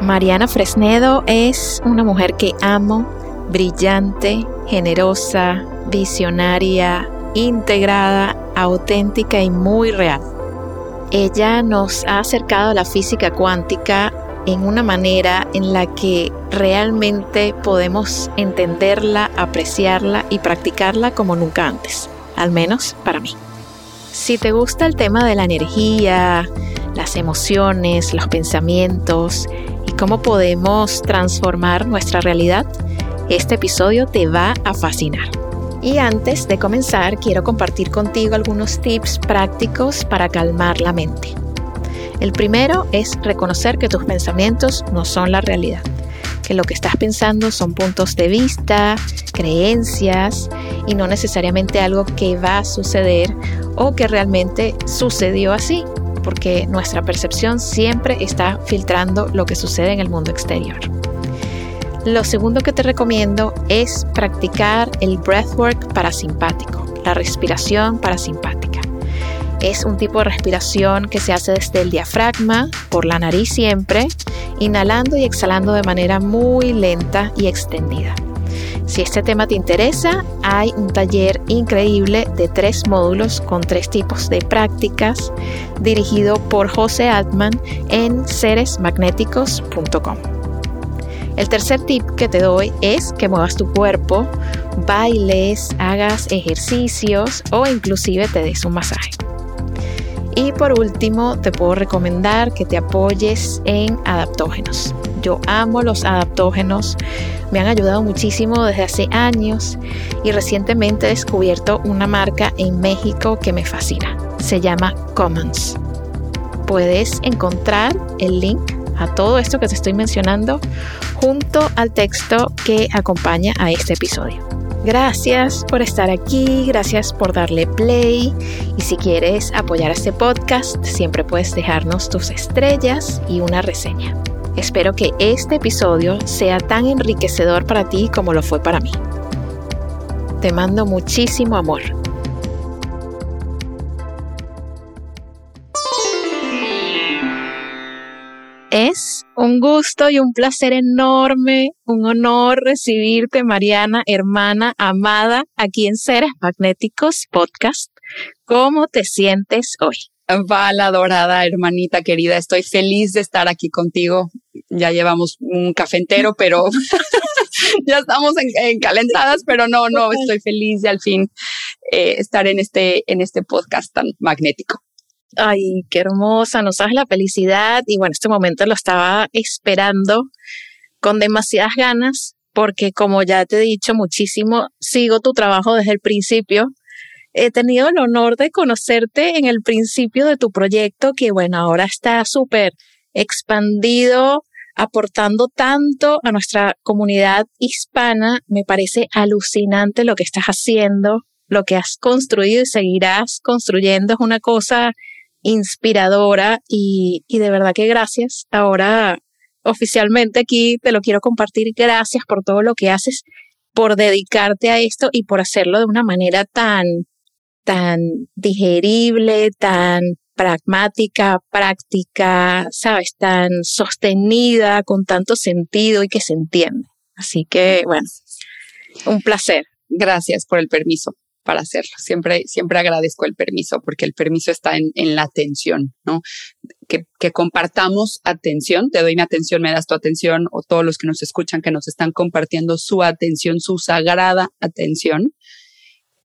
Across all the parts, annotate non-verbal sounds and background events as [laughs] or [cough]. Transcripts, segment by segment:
Mariana Fresnedo es una mujer que amo, brillante, generosa, visionaria, integrada, auténtica y muy real. Ella nos ha acercado a la física cuántica en una manera en la que realmente podemos entenderla, apreciarla y practicarla como nunca antes, al menos para mí. Si te gusta el tema de la energía, las emociones, los pensamientos, cómo podemos transformar nuestra realidad, este episodio te va a fascinar. Y antes de comenzar, quiero compartir contigo algunos tips prácticos para calmar la mente. El primero es reconocer que tus pensamientos no son la realidad, que lo que estás pensando son puntos de vista, creencias y no necesariamente algo que va a suceder o que realmente sucedió así porque nuestra percepción siempre está filtrando lo que sucede en el mundo exterior. Lo segundo que te recomiendo es practicar el breathwork parasimpático, la respiración parasimpática. Es un tipo de respiración que se hace desde el diafragma, por la nariz siempre, inhalando y exhalando de manera muy lenta y extendida. Si este tema te interesa, hay un taller increíble de tres módulos con tres tipos de prácticas dirigido por José Altman en seresmagnéticos.com. El tercer tip que te doy es que muevas tu cuerpo, bailes, hagas ejercicios o inclusive te des un masaje. Y por último, te puedo recomendar que te apoyes en adaptógenos. Yo amo los adaptógenos, me han ayudado muchísimo desde hace años y recientemente he descubierto una marca en México que me fascina. Se llama Commons. Puedes encontrar el link a todo esto que te estoy mencionando junto al texto que acompaña a este episodio. Gracias por estar aquí, gracias por darle play y si quieres apoyar este podcast siempre puedes dejarnos tus estrellas y una reseña. Espero que este episodio sea tan enriquecedor para ti como lo fue para mí. Te mando muchísimo amor. Es un gusto y un placer enorme, un honor recibirte, Mariana, hermana, amada, aquí en Seres Magnéticos Podcast. ¿Cómo te sientes hoy? Vala, dorada, hermanita querida, estoy feliz de estar aquí contigo. Ya llevamos un café entero, pero [laughs] ya estamos en, calentadas, pero no, no, estoy feliz de al fin eh, estar en este, en este podcast tan magnético. Ay, qué hermosa, nos sabes la felicidad y bueno, este momento lo estaba esperando con demasiadas ganas porque como ya te he dicho muchísimo, sigo tu trabajo desde el principio he tenido el honor de conocerte en el principio de tu proyecto, que bueno, ahora está súper expandido, aportando tanto a nuestra comunidad hispana. Me parece alucinante lo que estás haciendo, lo que has construido y seguirás construyendo. Es una cosa inspiradora y, y de verdad que gracias. Ahora oficialmente aquí te lo quiero compartir. Gracias por todo lo que haces, por dedicarte a esto y por hacerlo de una manera tan tan digerible, tan pragmática, práctica, sabes, tan sostenida, con tanto sentido y que se entiende. Así que, bueno, un placer. Gracias por el permiso para hacerlo. Siempre, siempre agradezco el permiso porque el permiso está en, en la atención, ¿no? Que, que, compartamos atención, te doy mi atención, me das tu atención o todos los que nos escuchan que nos están compartiendo su atención, su sagrada atención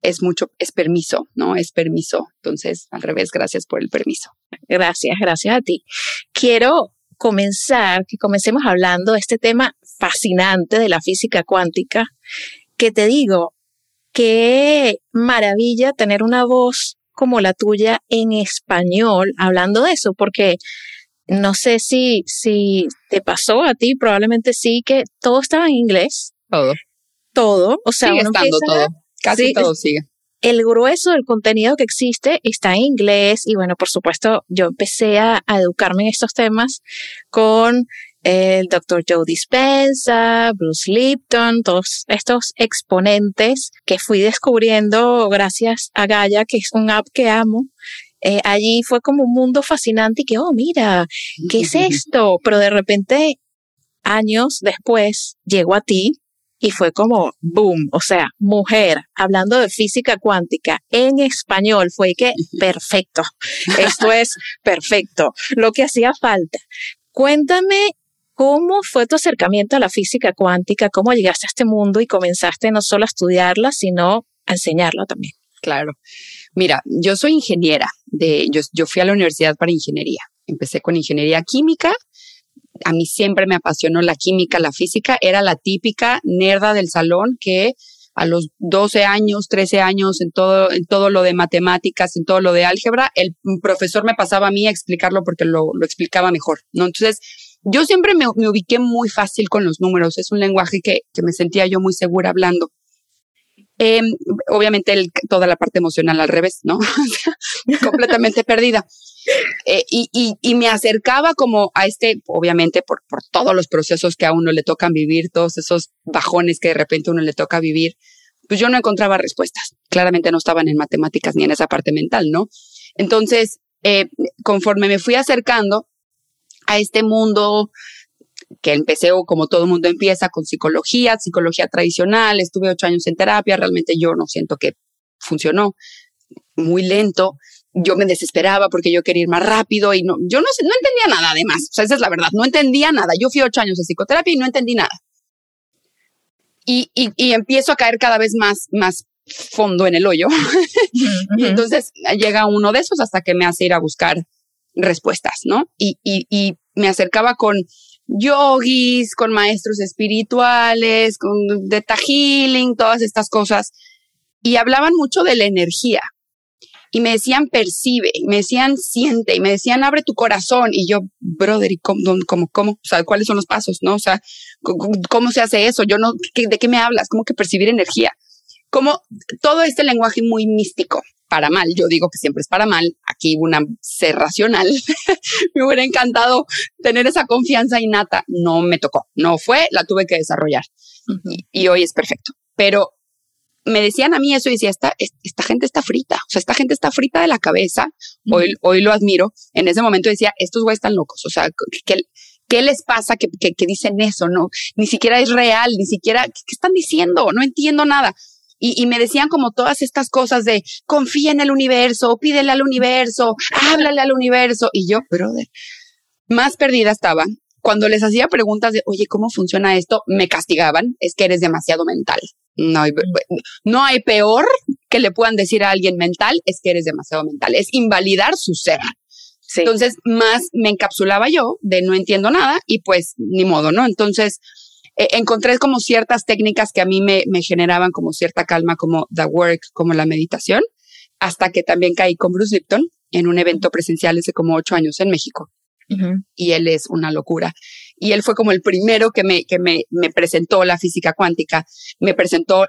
es mucho, es permiso, ¿no? Es permiso. Entonces, al revés, gracias por el permiso. Gracias, gracias a ti. Quiero comenzar, que comencemos hablando de este tema fascinante de la física cuántica, que te digo, qué maravilla tener una voz como la tuya en español hablando de eso, porque no sé si, si te pasó a ti, probablemente sí, que todo estaba en inglés. Todo. Todo. O sea, sigue estando todo. Casi todo sigue. El grueso del contenido que existe está en inglés y bueno, por supuesto, yo empecé a, a educarme en estos temas con el Dr. Joe Dispenza, Bruce Lipton, todos estos exponentes que fui descubriendo gracias a Gaia, que es un app que amo eh, allí fue como un mundo fascinante y que, oh, mira, ¿qué es [laughs] esto? Pero de repente, años después, llegó a ti y fue como, boom, o sea, mujer, hablando de física cuántica en español, fue que, [laughs] perfecto, esto es perfecto, lo que hacía falta. Cuéntame ¿Cómo fue tu acercamiento a la física cuántica? ¿Cómo llegaste a este mundo y comenzaste no solo a estudiarla, sino a enseñarla también? Claro. Mira, yo soy ingeniera. De, yo, fui a la universidad para ingeniería. Empecé con ingeniería química. A mí siempre me apasionó la química, la física. Era la típica nerda del salón que a los 12 años, 13 años, en todo, en todo lo de matemáticas, en todo lo de álgebra, el profesor me pasaba a mí a explicarlo porque lo, lo explicaba mejor, ¿no? Entonces, yo siempre me, me, ubiqué muy fácil con los números. Es un lenguaje que, que me sentía yo muy segura hablando. Eh, obviamente toda la parte emocional al revés, ¿no? [laughs] completamente perdida. Eh, y, y, y, me acercaba como a este, obviamente por, por todos los procesos que a uno le tocan vivir, todos esos bajones que de repente uno le toca vivir, pues yo no encontraba respuestas. Claramente no estaban en matemáticas ni en esa parte mental, ¿no? Entonces, eh, conforme me fui acercando a este mundo que empecé como todo mundo empieza con psicología, psicología tradicional, estuve ocho años en terapia, realmente yo no siento que funcionó muy lento. Yo me desesperaba porque yo quería ir más rápido y no, yo no, no entendía nada además. O sea, esa es la verdad, no entendía nada. Yo fui ocho años de psicoterapia y no entendí nada. Y, y, y empiezo a caer cada vez más, más fondo en el hoyo. [laughs] y entonces llega uno de esos hasta que me hace ir a buscar respuestas, ¿no? Y, y, y me acercaba con yogis, con maestros espirituales, con data healing, todas estas cosas. Y hablaban mucho de la energía. Y me decían percibe, me decían siente, y me decían abre tu corazón. Y yo, brother, ¿y cómo, cómo, cómo? O sea, ¿cuáles son los pasos? ¿No? O sea, ¿cómo, se hace eso? Yo no, ¿de qué me hablas? ¿Cómo que percibir energía? Como todo este lenguaje muy místico para mal. Yo digo que siempre es para mal. Aquí una ser racional. [laughs] me hubiera encantado tener esa confianza innata. No me tocó. No fue, la tuve que desarrollar. y, hoy es perfecto. Pero me decían a mí eso y decía, esta, esta gente está frita. O sea, esta gente está frita de la cabeza. Hoy, hoy lo admiro. En ese momento decía, estos güeyes están locos. O sea, ¿qué, qué les pasa que, que, que, dicen eso? No, ni siquiera es real, ni siquiera, ¿qué, qué están diciendo? No entiendo nada. Y, me decían como todas estas cosas de confía en el universo, pídele al universo, háblale al universo. Y yo, brother, más perdida estaba. Cuando les hacía preguntas de, oye, ¿cómo funciona esto? Me castigaban. Es que eres demasiado mental. No hay, no hay peor que le puedan decir a alguien mental, es que eres demasiado mental. Es invalidar su ser. Entonces, más me encapsulaba yo de no entiendo nada y pues ni modo, ¿no? Entonces, eh, encontré como ciertas técnicas que a mí me, me generaban como cierta calma, como the work, como la meditación, hasta que también caí con Bruce Lipton en un evento presencial hace como ocho años en México. Y él es una locura. Y él fue como el primero que me, que me, me presentó la física cuántica, me presentó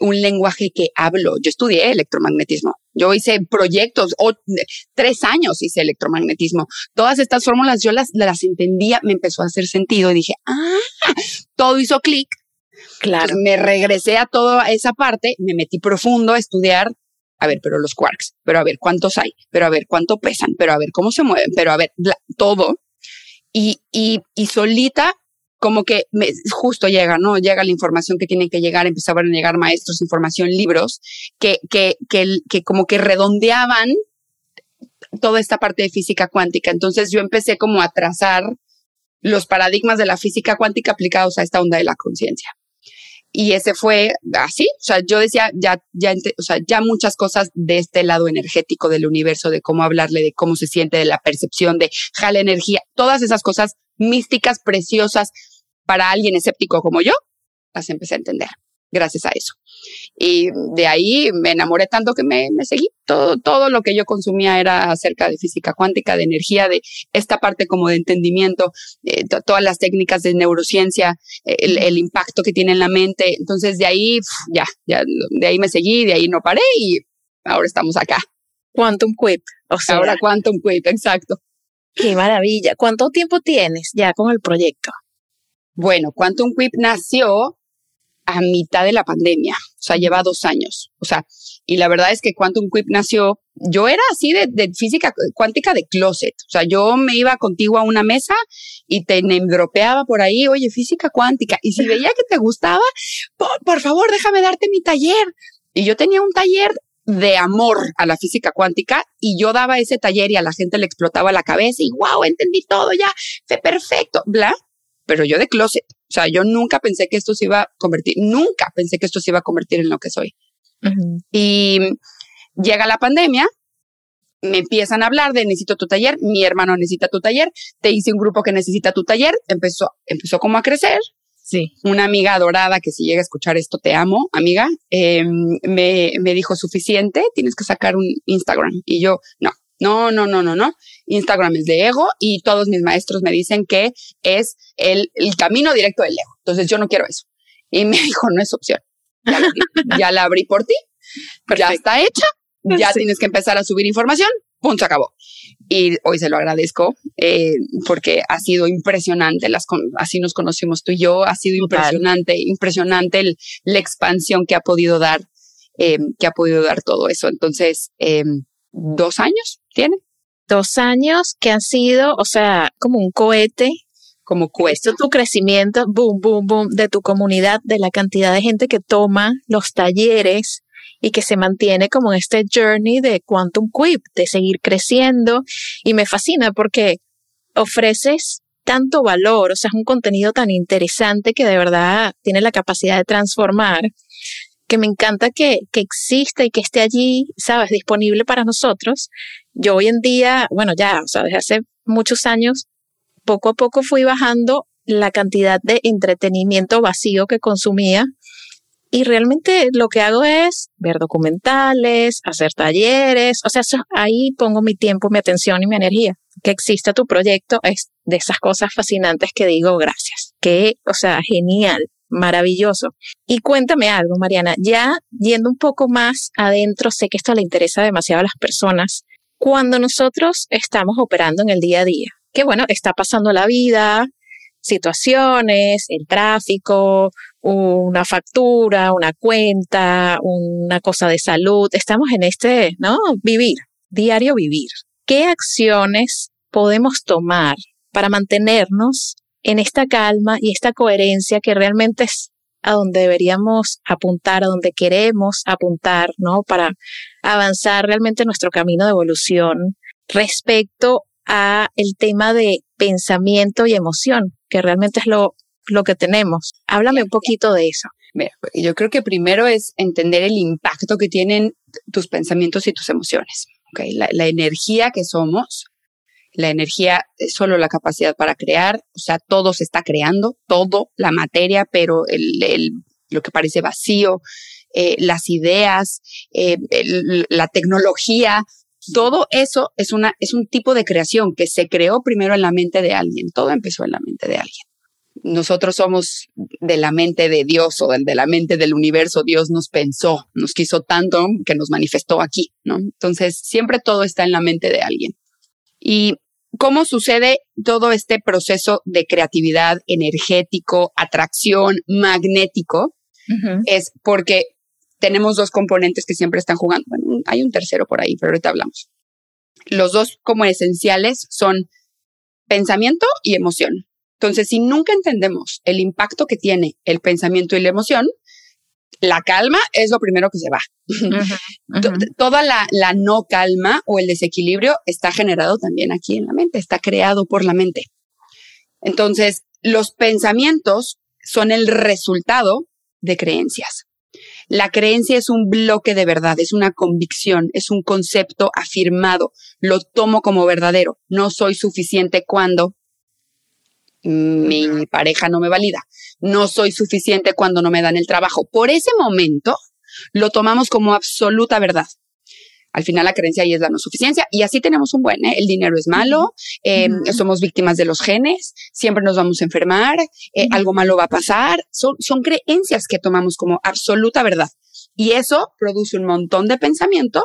un lenguaje que hablo. Yo estudié electromagnetismo. Yo hice proyectos, o, tres años hice electromagnetismo. Todas estas fórmulas yo las, las entendía, me empezó a hacer sentido y dije, ah, todo hizo clic. Claro. me regresé a toda esa parte, me metí profundo a estudiar. A ver, pero los quarks, pero a ver cuántos hay, pero a ver cuánto pesan, pero a ver cómo se mueven, pero a ver todo. Y, y, y solita como que me, justo llega, ¿no? Llega la información que tiene que llegar, empezaban a llegar maestros, información, libros, que, que, que, que como que redondeaban toda esta parte de física cuántica. Entonces yo empecé como a trazar los paradigmas de la física cuántica aplicados a esta onda de la conciencia. Y ese fue así, o sea, yo decía, ya, ya, o sea, ya muchas cosas de este lado energético del universo, de cómo hablarle, de cómo se siente, de la percepción, de jala energía, todas esas cosas místicas, preciosas, para alguien escéptico como yo, las empecé a entender. gracias a eso. Y de ahí me enamoré tanto que me, seguí. Todo, todo lo que yo consumía era acerca de física cuántica, de energía, de esta parte como de entendimiento, eh, todas las técnicas de neurociencia, el, impacto que tiene en la mente. Entonces de ahí, ya, ya, de ahí me seguí, de ahí no paré y ahora estamos acá. Quantum Quip. O sea, ahora Quantum Quip, exacto. Qué maravilla. ¿Cuánto tiempo tienes ya con el proyecto? Bueno, Quantum Quip nació a mitad de la pandemia, o sea, lleva dos años. O sea, y la verdad es que Quantum Quip nació, yo era así de, física cuántica de closet, o sea, yo me iba contigo a una mesa y te dropeaba por ahí, oye, física cuántica, y si veía que te gustaba, por, favor, déjame darte mi taller. Y yo tenía un taller de amor a la física cuántica y yo daba ese taller y a la gente le explotaba la cabeza y wow, entendí todo ya, fue perfecto, bla, pero yo de closet. O sea, yo nunca pensé que esto se iba a convertir, nunca pensé que esto se iba a convertir en lo que soy. Y llega la pandemia, me empiezan a hablar de necesito tu taller, mi hermano necesita tu taller, te hice un grupo que necesita tu taller, empezó, empezó como a crecer. Sí. Una amiga adorada que si llega a escuchar esto, te amo, amiga, em, me, me dijo suficiente, tienes que sacar un Instagram. Y yo, no, no, no, no, no, no. Instagram es de ego y todos mis maestros me dicen que es el, camino directo del ego. Entonces yo no quiero eso. Y me [laughs] dijo, no es opción. Ya, la abrí por ti. Ya está hecha. Ya tienes que empezar a subir información. Punto, acabó. Y hoy se lo agradezco eh, porque ha sido impresionante. Las así nos conocimos tú y yo. Ha sido impresionante, impresionante la expansión que ha podido dar, eh, que ha podido dar todo eso. Entonces, eh, dos años tiene. Dos años que han sido, o sea, como un cohete. Como cohete. tu crecimiento, boom, boom, boom, de tu comunidad, de la cantidad de gente que toma los talleres y que se mantiene como en este journey de Quantum Quip, de seguir creciendo. Y me fascina porque ofreces tanto valor, o sea, es un contenido tan interesante que de verdad tiene la capacidad de transformar que me encanta que, que exista y que esté allí, sabes, disponible para nosotros. Yo hoy en día, bueno, ya, o sea, desde hace muchos años, poco a poco fui bajando la cantidad de entretenimiento vacío que consumía y realmente lo que hago es ver documentales, hacer talleres, o sea, ahí pongo mi tiempo, mi atención y mi energía. Que exista tu proyecto es de esas cosas fascinantes que digo gracias. Que, o sea, genial maravilloso. Y cuéntame algo, Mariana, ya yendo un poco más adentro, sé que esto le interesa demasiado a las personas. Cuando nosotros estamos operando en el día a día, que bueno, está pasando la vida, situaciones, el tráfico, una factura, una cuenta, una cosa de salud, estamos en este, ¿no? Vivir, diario vivir. ¿Qué acciones podemos tomar para mantenernos en esta calma y esta coherencia que realmente es a donde deberíamos apuntar, a donde queremos apuntar, ¿no? Para avanzar realmente nuestro camino de evolución respecto a el tema de pensamiento y emoción, que realmente es lo, lo que tenemos. Háblame un poquito de eso. yo creo que primero es entender el impacto que tienen tus pensamientos y tus emociones. ¿okay? La, la energía que somos la energía es solo la capacidad para crear, o sea, todo se está creando, todo, la materia, pero el, lo que parece vacío, eh, las ideas, eh, la tecnología, todo eso es, una, es un tipo de creación que se creó primero en la mente de alguien, todo empezó en la mente de alguien. Nosotros somos de la mente de Dios o de la mente del universo. Dios nos pensó, nos quiso tanto que nos manifestó aquí, ¿no? Entonces, siempre todo está en la mente de alguien. Y ¿Cómo sucede todo este proceso de creatividad energético, atracción, magnético? Es porque tenemos dos componentes que siempre están jugando. Bueno, hay un tercero por ahí, pero ahorita hablamos. Los dos como esenciales son pensamiento y emoción. Entonces, si nunca entendemos el impacto que tiene el pensamiento y la emoción, la calma es lo primero que se va. [laughs] Toda la, la, no calma o el desequilibrio está generado también aquí en la mente, está creado por la mente. Entonces, los pensamientos son el resultado de creencias. La creencia es un bloque de verdad, es una convicción, es un concepto afirmado. Lo tomo como verdadero. No soy suficiente cuando mi pareja no me valida, no soy suficiente cuando no me dan el trabajo. Por ese momento lo tomamos como absoluta verdad. Al final la creencia ahí es la no suficiencia y así tenemos un buen, ¿eh? el dinero es malo, em, somos víctimas de los genes, siempre nos vamos a enfermar, eh, algo malo va a pasar. Son, son creencias que tomamos como absoluta verdad. Y eso produce un montón de pensamiento.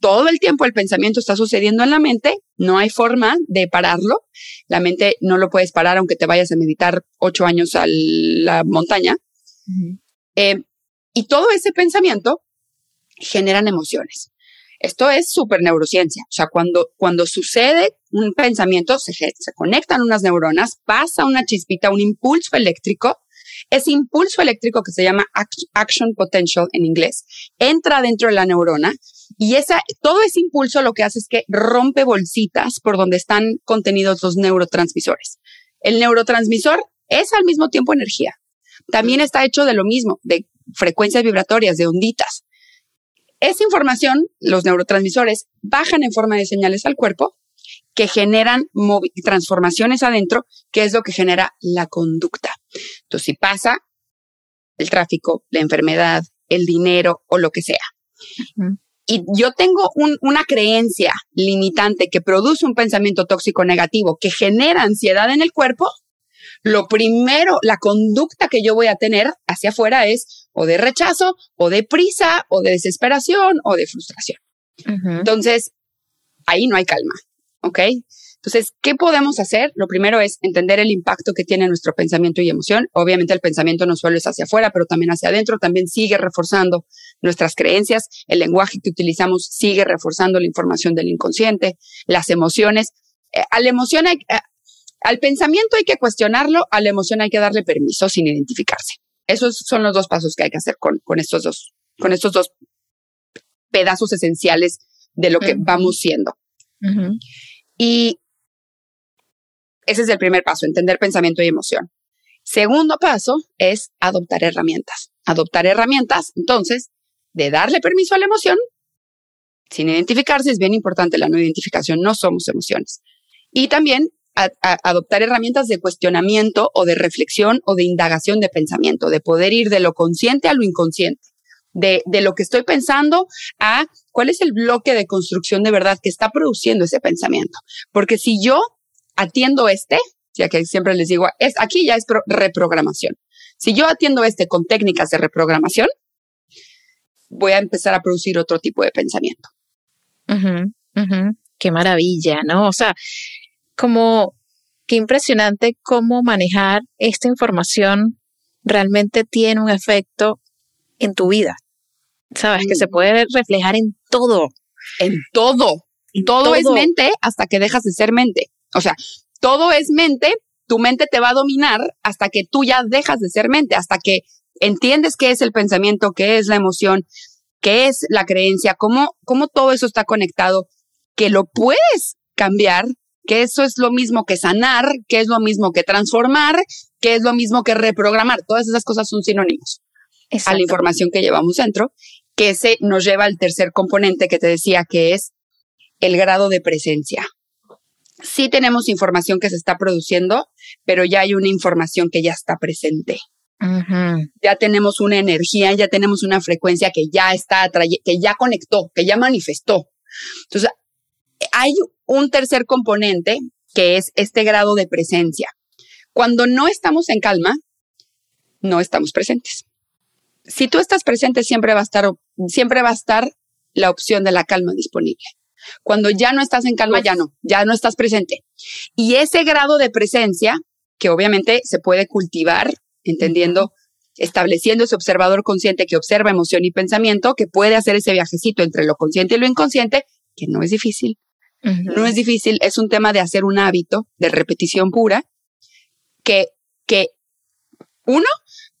Todo el tiempo el pensamiento está sucediendo en la mente, no hay forma de pararlo. La mente no lo puedes parar aunque te vayas a meditar ocho años a la montaña. Em, y todo ese pensamiento generan emociones. Esto es súper neurociencia. O sea, cuando, cuando sucede un pensamiento, se, se conectan unas neuronas, pasa una chispita, un impulso eléctrico. Ese impulso eléctrico que se llama action potential en inglés entra dentro de la neurona y esa, todo ese impulso lo que hace es que rompe bolsitas por donde están contenidos los neurotransmisores. El neurotransmisor es al mismo tiempo energía. También está hecho de lo mismo, de frecuencias vibratorias, de onditas. Esa información, los neurotransmisores, bajan en forma de señales al cuerpo que generan transformaciones adentro, que es lo que genera la conducta. Entonces, si pasa el tráfico, la enfermedad, el dinero o lo que sea, y yo tengo una creencia limitante que produce un pensamiento tóxico negativo que genera ansiedad en el cuerpo, lo primero, la conducta que yo voy a tener hacia afuera es o de rechazo, o de prisa, o de desesperación, o de frustración. Entonces, ahí no hay calma, ¿ok? Entonces, ¿qué podemos hacer? Lo primero es entender el impacto que tiene nuestro pensamiento y emoción. Obviamente el pensamiento no solo es hacia afuera, pero también hacia adentro, también sigue reforzando nuestras creencias, el lenguaje que utilizamos sigue reforzando la información del inconsciente, las emociones. Eh, a la emoción hay, eh, al pensamiento hay que cuestionarlo, a la emoción hay que darle permiso sin identificarse. Esos son los dos pasos que hay que hacer con, con estos dos, con estos dos pedazos esenciales de lo que vamos siendo. Y ese es el primer paso, entender pensamiento y emoción. Segundo paso es adoptar herramientas. Adoptar herramientas, entonces, de darle permiso a la emoción, sin identificarse, es bien importante la no identificación, no somos emociones. Y también adoptar herramientas de cuestionamiento o de reflexión o de indagación de pensamiento, de poder ir de lo consciente a lo inconsciente, de, de lo que estoy pensando a cuál es el bloque de construcción de verdad que está produciendo ese pensamiento. Porque si yo atiendo este, ya que siempre les digo, es aquí ya es reprogramación. Si yo atiendo este con técnicas de reprogramación, voy a empezar a producir otro tipo de pensamiento. Qué maravilla, ¿no? O sea, como qué impresionante cómo manejar esta información realmente tiene un efecto en tu vida. Sabes que se puede reflejar en todo. En todo. todo, es mente hasta que dejas de ser mente. O sea, todo es mente, tu mente te va a dominar hasta que tú ya dejas de ser mente, hasta que entiendes qué es el pensamiento, qué es la emoción, qué es la creencia, cómo, cómo todo eso está conectado, que lo puedes cambiar que eso es lo mismo que sanar, que es lo mismo que transformar, que es lo mismo que reprogramar. Todas esas cosas son sinónimos a la información que llevamos dentro, que ese nos lleva al tercer componente que te decía, que es el grado de presencia. Sí tenemos información que se está produciendo, pero ya hay una información que ya está presente. Ya tenemos una energía, ya tenemos una frecuencia que ya está, que ya conectó, que ya manifestó. Entonces, hay un tercer componente que es este grado de presencia. Cuando no estamos en calma, no estamos presentes. Si tú estás presente, siempre va a estar, siempre va a estar la opción de la calma disponible. Cuando ya no estás en calma, ya no, ya no estás presente. Y ese grado de presencia, que obviamente se puede cultivar, entendiendo, estableciendo ese observador consciente que observa emoción y pensamiento, que puede hacer ese viajecito entre lo consciente y lo inconsciente, que no es difícil, no es difícil, es un tema de hacer un hábito de repetición pura que, que uno,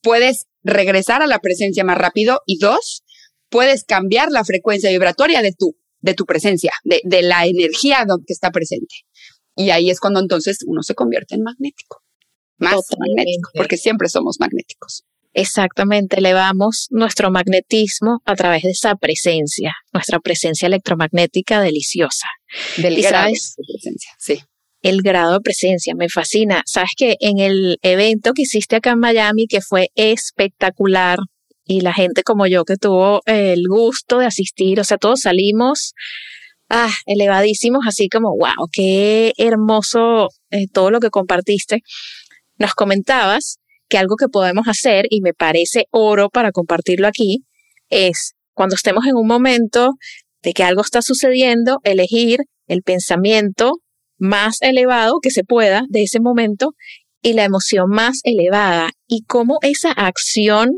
puedes regresar a la presencia más rápido y dos, puedes cambiar la frecuencia vibratoria de tu, de tu presencia, de, de la energía que está presente. Y ahí es cuando entonces uno se convierte en magnético, más magnético, porque siempre somos magnéticos. Exactamente, elevamos nuestro magnetismo a través de esa presencia, nuestra presencia electromagnética deliciosa. Del presencia, sí. El grado de presencia, me fascina. Sabes que en el evento que hiciste acá en Miami, que fue espectacular, y la gente como yo que tuvo el gusto de asistir, o sea, todos salimos ah, elevadísimos, así como, wow, qué hermoso eh, todo lo que compartiste. Nos comentabas que algo que podemos hacer, y me parece oro para compartirlo aquí, es cuando estemos en un momento de que algo está sucediendo, elegir el pensamiento más elevado que se pueda de ese momento y la emoción más elevada y cómo esa acción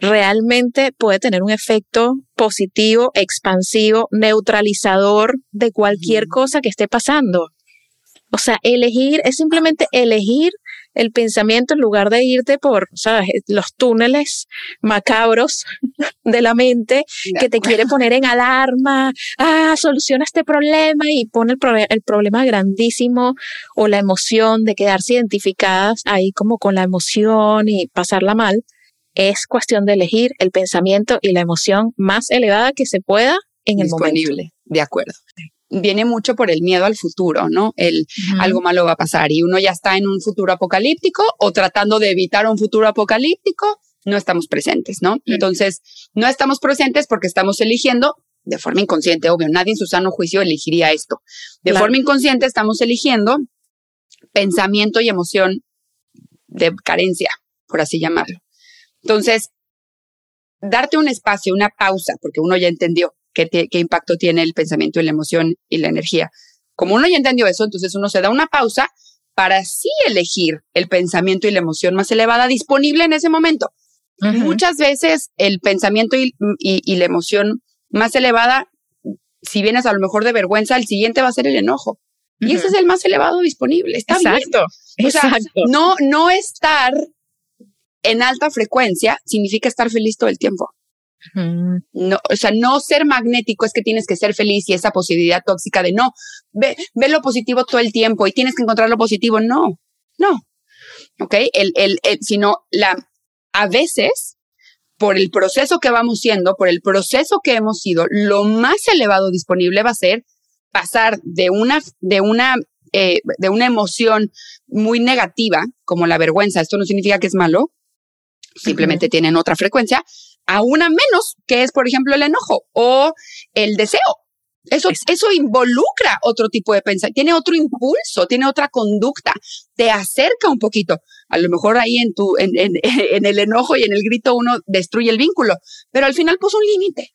realmente puede tener un efecto positivo, expansivo, neutralizador de cualquier cosa que esté pasando. O sea, elegir es simplemente elegir el pensamiento en lugar de irte por, ¿sabes? Los túneles macabros de la mente que te quiere poner en alarma, ah, soluciona este problema y pone el, el problema grandísimo o la emoción de quedarse identificadas ahí como con la emoción y pasarla mal. Es cuestión de elegir el pensamiento y la emoción más elevada que se pueda en el Disponible, de acuerdo viene mucho por el miedo al futuro, ¿no? El algo malo va a pasar y uno ya está en un futuro apocalíptico o tratando de evitar un futuro apocalíptico, no estamos presentes, ¿no? Entonces, no estamos presentes porque estamos eligiendo de forma inconsciente, obvio, nadie en su sano juicio elegiría esto. De forma inconsciente estamos eligiendo pensamiento y emoción de carencia, por así llamarlo. Entonces, darte un espacio, una pausa, porque uno ya entendió, qué, impacto tiene el pensamiento y la emoción y la energía. Como uno ya entendió eso, entonces uno se da una pausa para sí elegir el pensamiento y la emoción más elevada disponible en ese momento. Muchas veces el pensamiento y, la emoción más elevada, si vienes a lo mejor de vergüenza, el siguiente va a ser el enojo. Y ese es el más elevado disponible. Está exacto, exacto. no, no estar en alta frecuencia significa estar feliz todo el tiempo. No, o sea, no ser magnético es que tienes que ser feliz y esa posibilidad tóxica de no, ve, ve lo positivo todo el tiempo y tienes que encontrar lo positivo. No, no. Ok, el, el, el, sino la, a veces, por el proceso que vamos siendo, por el proceso que hemos sido, lo más elevado disponible va a ser pasar de una, de una, eh, de una emoción muy negativa, como la vergüenza. Esto no significa que es malo, simplemente tienen otra frecuencia, a una menos, que es, por ejemplo, el enojo o el deseo. Eso, eso involucra otro tipo de pensamiento, tiene otro impulso, tiene otra conducta, te acerca un poquito. A lo mejor ahí en tu, en, en, [laughs] en el enojo y en el grito uno destruye el vínculo, pero al final puso un límite.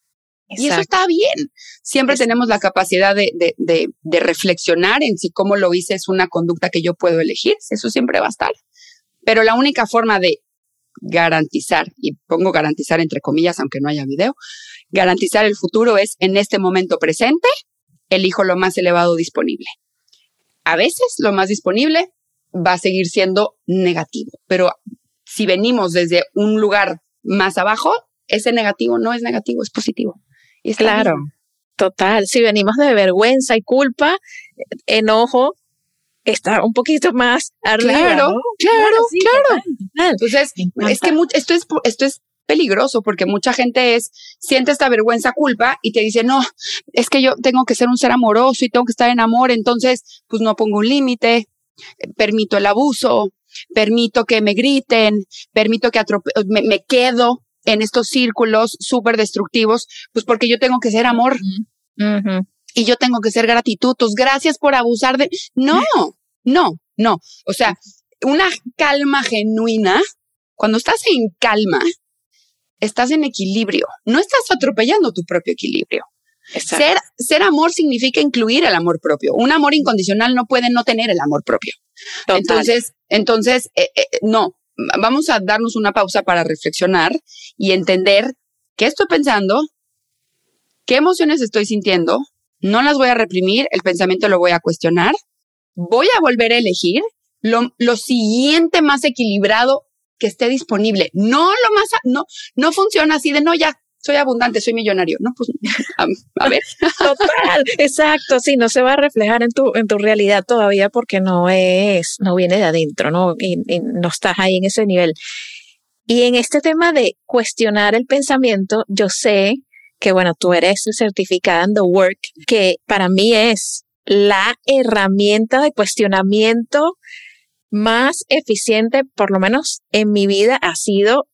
Y eso está bien. Siempre tenemos la capacidad de, de, de, de, reflexionar en si cómo lo hice es una conducta que yo puedo elegir. Eso siempre va a estar. Pero la única forma de garantizar, y pongo garantizar entre comillas, aunque no haya video, garantizar el futuro es en este momento presente, elijo lo más elevado disponible. A veces lo más disponible va a seguir siendo negativo, pero si venimos desde un lugar más abajo, ese negativo no es negativo, es positivo. Claro, total. Si venimos de vergüenza y culpa, enojo, está un poquito más arriba. Claro, claro, claro. Entonces, es que esto es, esto es peligroso porque mucha gente es, siente esta vergüenza, culpa y te dice, no, es que yo tengo que ser un ser amoroso y tengo que estar en amor, entonces, pues no pongo un límite, permito el abuso, permito que me griten, permito que me, me, quedo en estos círculos súper destructivos, pues porque yo tengo que ser amor. Y yo tengo que ser gratitud, gracias por abusar de... No, no, no. O sea, una calma genuina, cuando estás en calma, estás en equilibrio, no estás atropellando tu propio equilibrio. Ser, ser amor significa incluir el amor propio. Un amor incondicional no puede no tener el amor propio. Entonces, entonces, eh, eh, no, vamos a darnos una pausa para reflexionar y entender qué estoy pensando, qué emociones estoy sintiendo, no las voy a reprimir, el pensamiento lo voy a cuestionar voy a volver a elegir lo, lo siguiente más equilibrado que esté disponible. No lo más, no, no funciona así de no, ya soy abundante, soy millonario. No, pues [laughs] a, ver. [laughs] Total, exacto. Sí, no se va a reflejar en tu, en tu realidad todavía porque no es, no viene de adentro, ¿no? Y, y no estás ahí en ese nivel. Y en este tema de cuestionar el pensamiento, yo sé que, bueno, tú eres certificada en The Work, que para mí es la herramienta de cuestionamiento más eficiente, por lo menos en mi vida, ha sido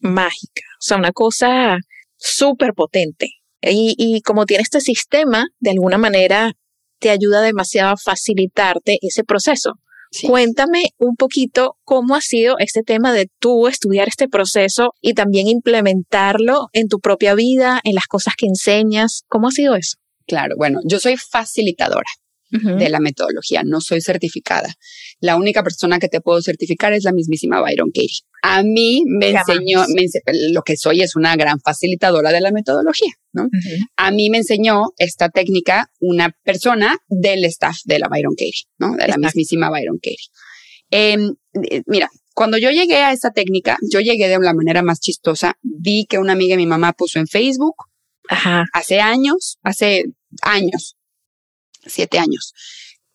mágica. O sea, una cosa súper potente. Y, y, como tiene este sistema, de alguna manera te ayuda demasiado a facilitarte ese proceso. Cuéntame un poquito cómo ha sido este tema de tú estudiar este proceso y también implementarlo en tu propia vida, en las cosas que enseñas. ¿Cómo ha sido eso? Claro, bueno, yo soy facilitadora de la metodología, no soy certificada. La única persona que te puedo certificar es la mismísima Byron Katie. A mí me enseñó, lo que soy es una gran facilitadora de la metodología, ¿no? A mí me enseñó esta técnica una persona del staff de la Byron Katie, ¿no? De la mismísima Byron Katie. Em, eh, mira, cuando yo llegué a esta técnica, yo llegué de una manera más chistosa. Vi que una amiga de mi mamá puso en Facebook hace años, hace años, siete años.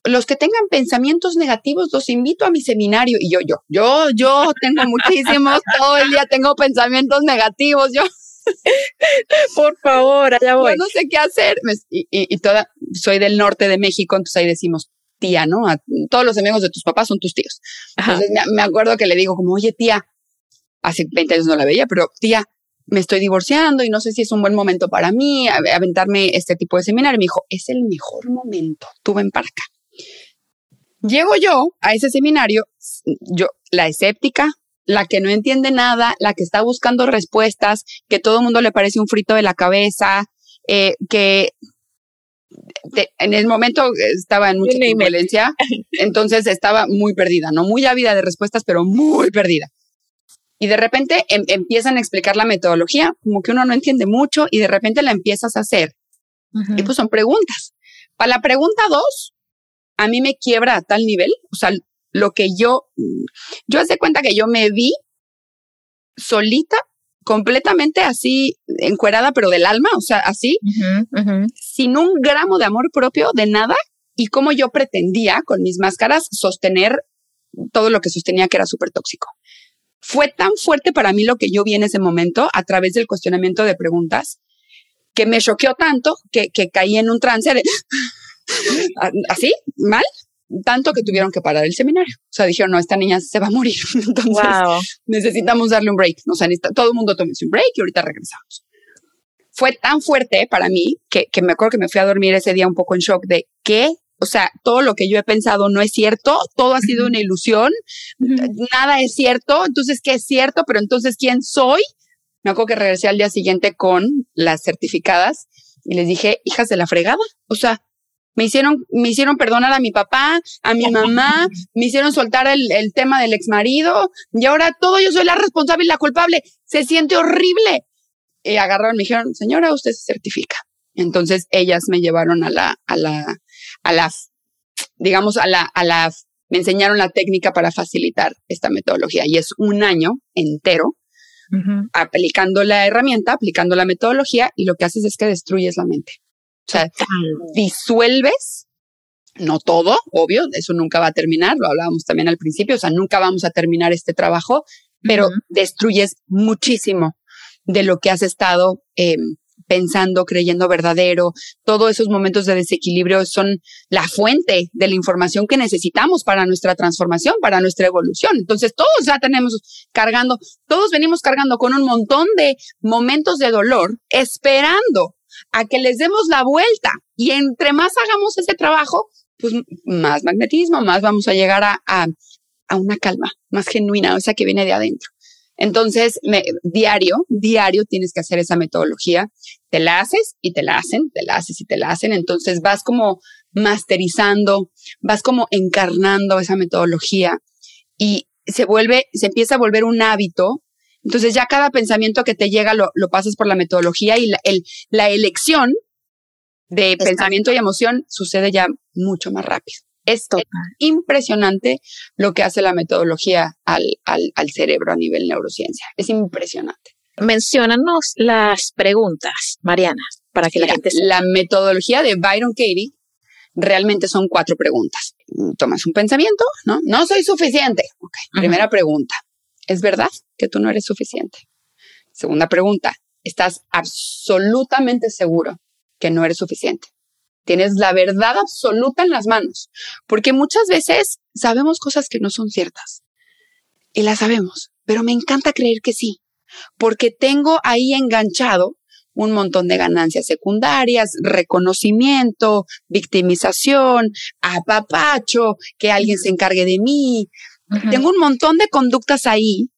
Los que tengan pensamientos negativos, los invito a mi seminario. Y yo, yo, yo, yo tengo muchísimos, [laughs] todo el día tengo pensamientos negativos, yo. Por favor, allá voy. Yo no sé qué hacer. Y, toda, soy del norte de México, entonces ahí decimos tía, ¿no? todos los amigos de tus papás son tus tíos. Entonces me, me, acuerdo que le digo como, oye, tía, hace 20 años no la veía, pero tía, me estoy divorciando y no sé si es un buen momento para mí aventarme este tipo de seminario. Me dijo, es el mejor momento, tú ven para acá. Llego yo a ese seminario, yo, la escéptica, la que no entiende nada, la que está buscando respuestas, que todo el mundo le parece un frito de la cabeza, eh, que en el momento estaba en mucha turbulencia, entonces estaba muy perdida, no muy ávida de respuestas, pero muy perdida. Y de repente em, empiezan a explicar la metodología, como que uno no entiende mucho y de repente la empiezas a hacer. Y pues son preguntas. Para la pregunta dos, a mí me quiebra a tal nivel, o sea, lo que yo, yo hace cuenta que yo me vi solita, completamente así, encuerada, pero del alma, o sea, así, sin un gramo de amor propio, de nada, y como yo pretendía con mis máscaras sostener todo lo que sostenía que era súper tóxico. Fue tan fuerte para mí lo que yo vi en ese momento a través del cuestionamiento de preguntas que me choqueó tanto que, que caí en un trance de [laughs] así, mal, tanto que tuvieron que parar el seminario. O sea, dijeron, no, esta niña se va a morir. [laughs] Entonces necesitamos darle un break. O sea, todo el mundo tome un break y ahorita regresamos. Fue tan fuerte para mí que, que me acuerdo que me fui a dormir ese día un poco en shock de qué o sea, todo lo que yo he pensado no es cierto, todo ha sido una ilusión, nada es cierto, entonces, ¿qué es cierto? Pero entonces, ¿quién soy? Me acuerdo que regresé al día siguiente con las certificadas y les dije, hijas de la fregada, o sea, me hicieron, me hicieron perdonar a mi papá, a mi mamá, me hicieron soltar el, el tema del ex marido y ahora todo yo soy la responsable y la culpable. Se siente horrible. Y agarraron, me dijeron, señora, usted se certifica. Entonces ellas me llevaron a la, a la, a la, digamos, a la, a la, me enseñaron la técnica para facilitar esta metodología. Y es un año entero aplicando la herramienta, aplicando la metodología y lo que haces es que destruyes la mente. O sea, disuelves, no todo, obvio, eso nunca va a terminar, lo hablábamos también al principio, o sea, nunca vamos a terminar este trabajo, pero destruyes muchísimo de lo que has estado eh, pensando, creyendo verdadero. Todos esos momentos de desequilibrio son la fuente de la información que necesitamos para nuestra transformación, para nuestra evolución. Entonces, todos ya tenemos cargando, todos venimos cargando con un montón de momentos de dolor, esperando a que les demos la vuelta. Y entre más hagamos ese trabajo, pues más magnetismo, más vamos a llegar a, a, una calma más genuina, o sea, que viene de adentro. Entonces, me, diario, diario tienes que hacer esa metodología. Te la haces y te la hacen, te la haces y te la hacen. Entonces vas como masterizando, vas como encarnando esa metodología y se vuelve, se empieza a volver un hábito. Entonces ya cada pensamiento que te llega lo, lo pasas por la metodología y la, el, la elección de pensamiento y emoción sucede ya mucho más rápido. Es impresionante lo que hace la metodología al, al, al cerebro a nivel neurociencia. Es impresionante. Menciónanos las preguntas, Mariana, para que la gente La metodología de Byron Katie realmente son cuatro preguntas. Tomas un pensamiento, ¿no? No soy suficiente. Primera pregunta. ¿Es verdad que tú no eres suficiente? Segunda pregunta. ¿Estás absolutamente seguro que no eres suficiente? Tienes la verdad absoluta en las manos, porque muchas veces sabemos cosas que no son ciertas y las sabemos, pero me encanta creer que sí, porque tengo ahí enganchado un montón de ganancias secundarias, reconocimiento, victimización, apapacho, que alguien se encargue de mí. Tengo un montón de conductas ahí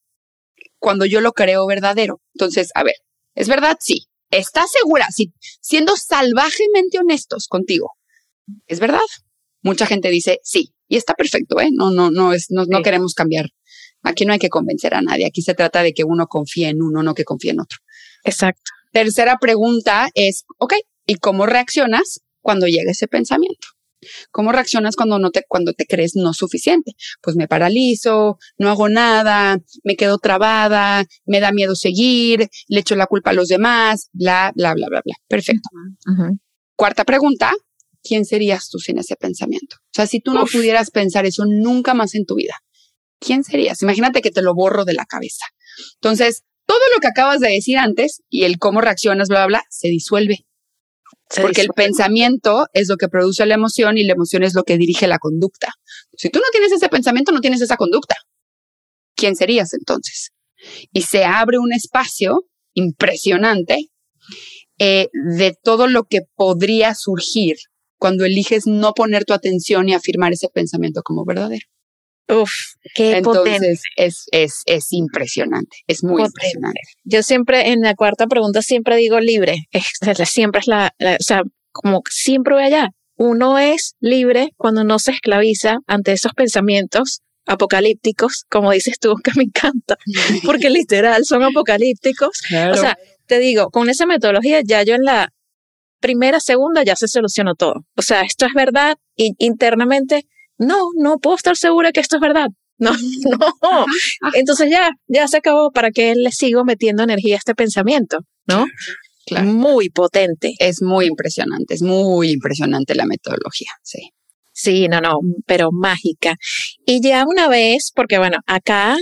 cuando yo lo creo verdadero. Entonces, a ver, ¿es verdad? Sí. ¿Estás segura? Sí, siendo salvajemente honestos contigo. ¿Es verdad? Mucha gente dice sí. Y está perfecto, ¿eh? No, no, no, es, no, no queremos cambiar. Aquí no hay que convencer a nadie. Aquí se trata de que uno confíe en uno, no que confíe en otro. Exacto. Tercera pregunta es, ok, ¿y cómo reaccionas cuando llega ese pensamiento? ¿Cómo reaccionas cuando no te, cuando te crees no suficiente? Pues me paralizo, no hago nada, me quedo trabada, me da miedo seguir, le echo la culpa a los demás, bla, bla, bla, bla, bla. Perfecto. Cuarta pregunta, ¿quién serías tú sin ese pensamiento? O sea, si tú no pudieras pensar eso nunca más en tu vida, ¿quién serías? Imagínate que te lo borro de la cabeza. Entonces, todo lo que acabas de decir antes y el cómo reaccionas, bla, bla, bla, se disuelve. Porque el pensamiento es lo que produce la emoción y la emoción es lo que dirige la conducta. Si tú no tienes ese pensamiento, no tienes esa conducta. ¿Quién serías entonces? Y se abre un espacio impresionante eh, de todo lo que podría surgir cuando eliges no poner tu atención y afirmar ese pensamiento como verdadero. Uf, qué Entonces es, es, es impresionante, es muy impresionante. Yo siempre en la cuarta pregunta siempre digo libre, [laughs] es, siempre es la, o sea, como siempre voy allá. Uno es libre cuando no se esclaviza ante esos pensamientos apocalípticos, como dices tú, [laughs] que me encanta, [laughs] porque literal son apocalípticos. O sea, te digo, con esa metodología ya yo en la primera, segunda ya se solucionó todo. O sea, esto es verdad y internamente no, no puedo estar segura que esto es verdad. [laughs] No, no. Entonces ya, ya se acabó. ¿Para que le sigo metiendo energía a este pensamiento? ¿No? Muy potente. Es muy impresionante, es muy impresionante la metodología, sí. Sí, no, no, pero mágica. Y ya una vez, porque bueno, acá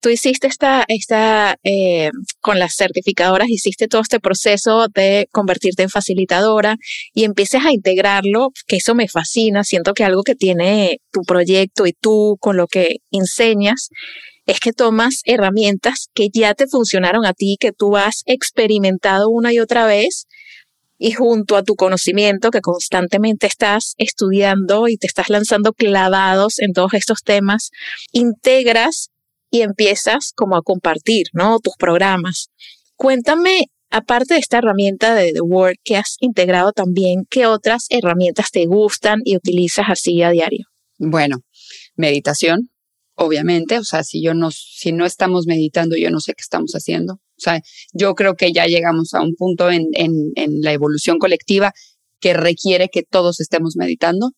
tú hiciste esta, esta eh, con las certificadoras, hiciste todo este proceso de convertirte en facilitadora y empieces a integrarlo, que eso me fascina. Siento que algo que tiene tu proyecto y tú con lo que enseñas es que tomas herramientas que ya te funcionaron a ti, que tú has experimentado una y otra vez y junto a tu conocimiento que constantemente estás estudiando y te estás lanzando clavados en todos estos temas, integras y empiezas como a compartir, ¿no? Tus programas. Cuéntame, aparte de esta herramienta de The Word que has integrado también, ¿qué otras herramientas te gustan y utilizas así a diario? Bueno, meditación, obviamente, o sea, si yo no, si no estamos meditando, yo no sé qué estamos haciendo. O sea, yo creo que ya llegamos a un punto en, en la evolución colectiva que requiere que todos estemos meditando.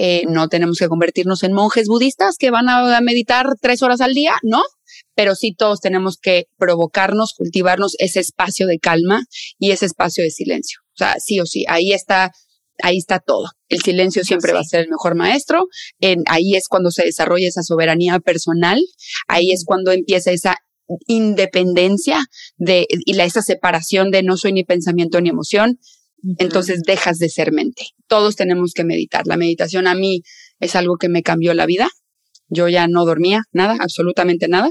Eh, no tenemos que convertirnos en monjes budistas que van a meditar tres horas al día, ¿no? Pero sí todos tenemos que provocarnos, cultivarnos ese espacio de calma y ese espacio de silencio. O sea, sí o sí, ahí está, ahí está todo. El silencio siempre va a ser el mejor maestro. En, ahí es cuando se desarrolla esa soberanía personal. Ahí es cuando empieza esa independencia de, y la, esa separación de no soy ni pensamiento ni emoción entonces dejas de ser mente. Todos tenemos que meditar. La meditación a mí es algo que me cambió la vida. Yo ya no dormía nada, absolutamente nada.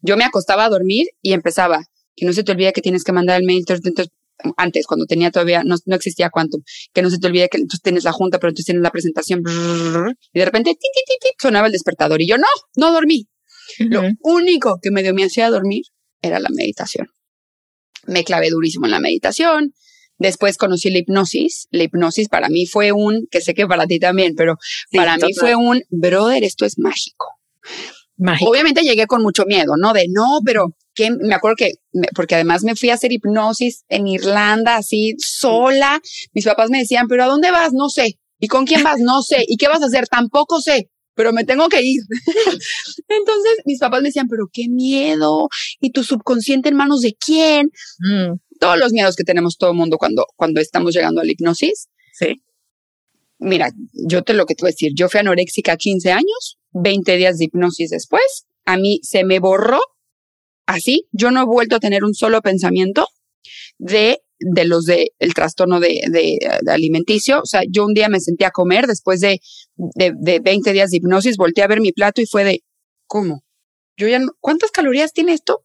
Yo me acostaba a dormir y empezaba, que no se te olvide que tienes que mandar el mail. antes, cuando tenía todavía, no, existía Quantum, que no se te olvide que tú tienes la junta, pero tú tienes la presentación. y de repente sonaba el despertador y yo no, no dormí. Lo único que medio me hacía dormir era la meditación. Me clavé durísimo en la meditación, Después conocí la hipnosis. La hipnosis para mí fue un, que sé que para ti también, pero para mí fue un, brother, esto es mágico. mágico. Obviamente llegué con mucho miedo, ¿no? De no, pero que me acuerdo que, porque además me fui a hacer hipnosis en Irlanda, así sola. Mis papás me decían, pero ¿a dónde vas? No sé. ¿Y con quién vas? No sé. ¿Y qué vas a hacer? Tampoco sé pero me tengo que ir. [laughs] Entonces mis papás me decían, pero qué miedo. ¿Y tu subconsciente en manos de quién? Mm todos los miedos que tenemos todo el mundo cuando, cuando estamos llegando a la hipnosis. Sí. Mira, yo te lo que te voy a decir, yo fui anoréxica 15 años, 20 días de hipnosis después, a mí se me borró así, yo no he vuelto a tener un solo pensamiento de de los de el trastorno de, de, alimenticio. O sea, yo un día me senté a comer después de, de, de 20 días de hipnosis, volteé a ver mi plato y fue de, ¿cómo? Yo ya no, ¿cuántas calorías tiene esto?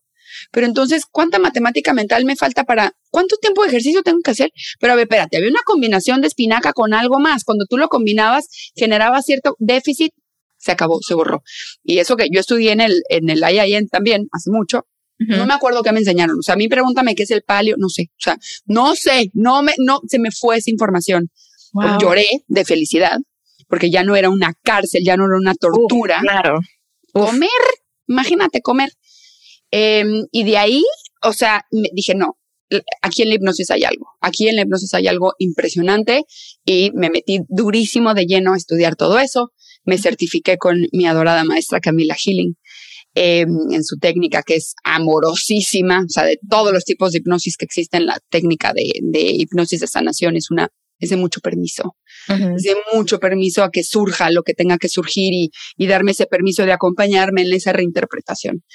Pero entonces, ¿cuánta matemática mental me falta para cuánto tiempo de ejercicio tengo que hacer? Pero a ver, espérate, había una combinación de espinaca con algo más. Cuando tú lo combinabas, generaba cierto déficit, se acabó, se borró. Y eso que yo estudié en el, en el IIN también hace mucho, no me acuerdo qué me enseñaron. O sea, a mí pregúntame qué es el palio, no sé. O sea, no sé, no me, no, se me fue esa información. Lloré de felicidad porque ya no era una cárcel, ya no era una tortura. claro. Comer, imagínate comer. Em, y de ahí, o sea, me dije, no, aquí en la hipnosis hay algo, aquí en la hipnosis hay algo impresionante y me metí durísimo de lleno a estudiar todo eso. Me certifiqué con mi adorada maestra Camila Healing em, en su técnica que es amorosísima, o sea, de todos los tipos de hipnosis que existen, la técnica de, de hipnosis de sanación es una es de mucho permiso, es de mucho permiso a que surja lo que tenga que surgir y, y darme ese permiso de acompañarme en esa reinterpretación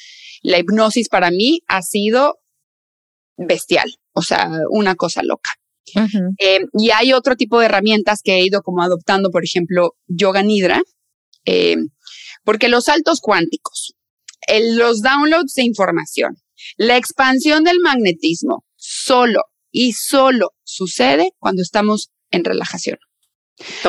la hipnosis para mí ha sido bestial, o sea, una cosa loca. Eh, y hay otro tipo de herramientas que he ido como adoptando, por ejemplo, yoga nidra, eh, porque los saltos cuánticos, los downloads de información, la expansión del magnetismo, solo y solo sucede cuando estamos en relajación.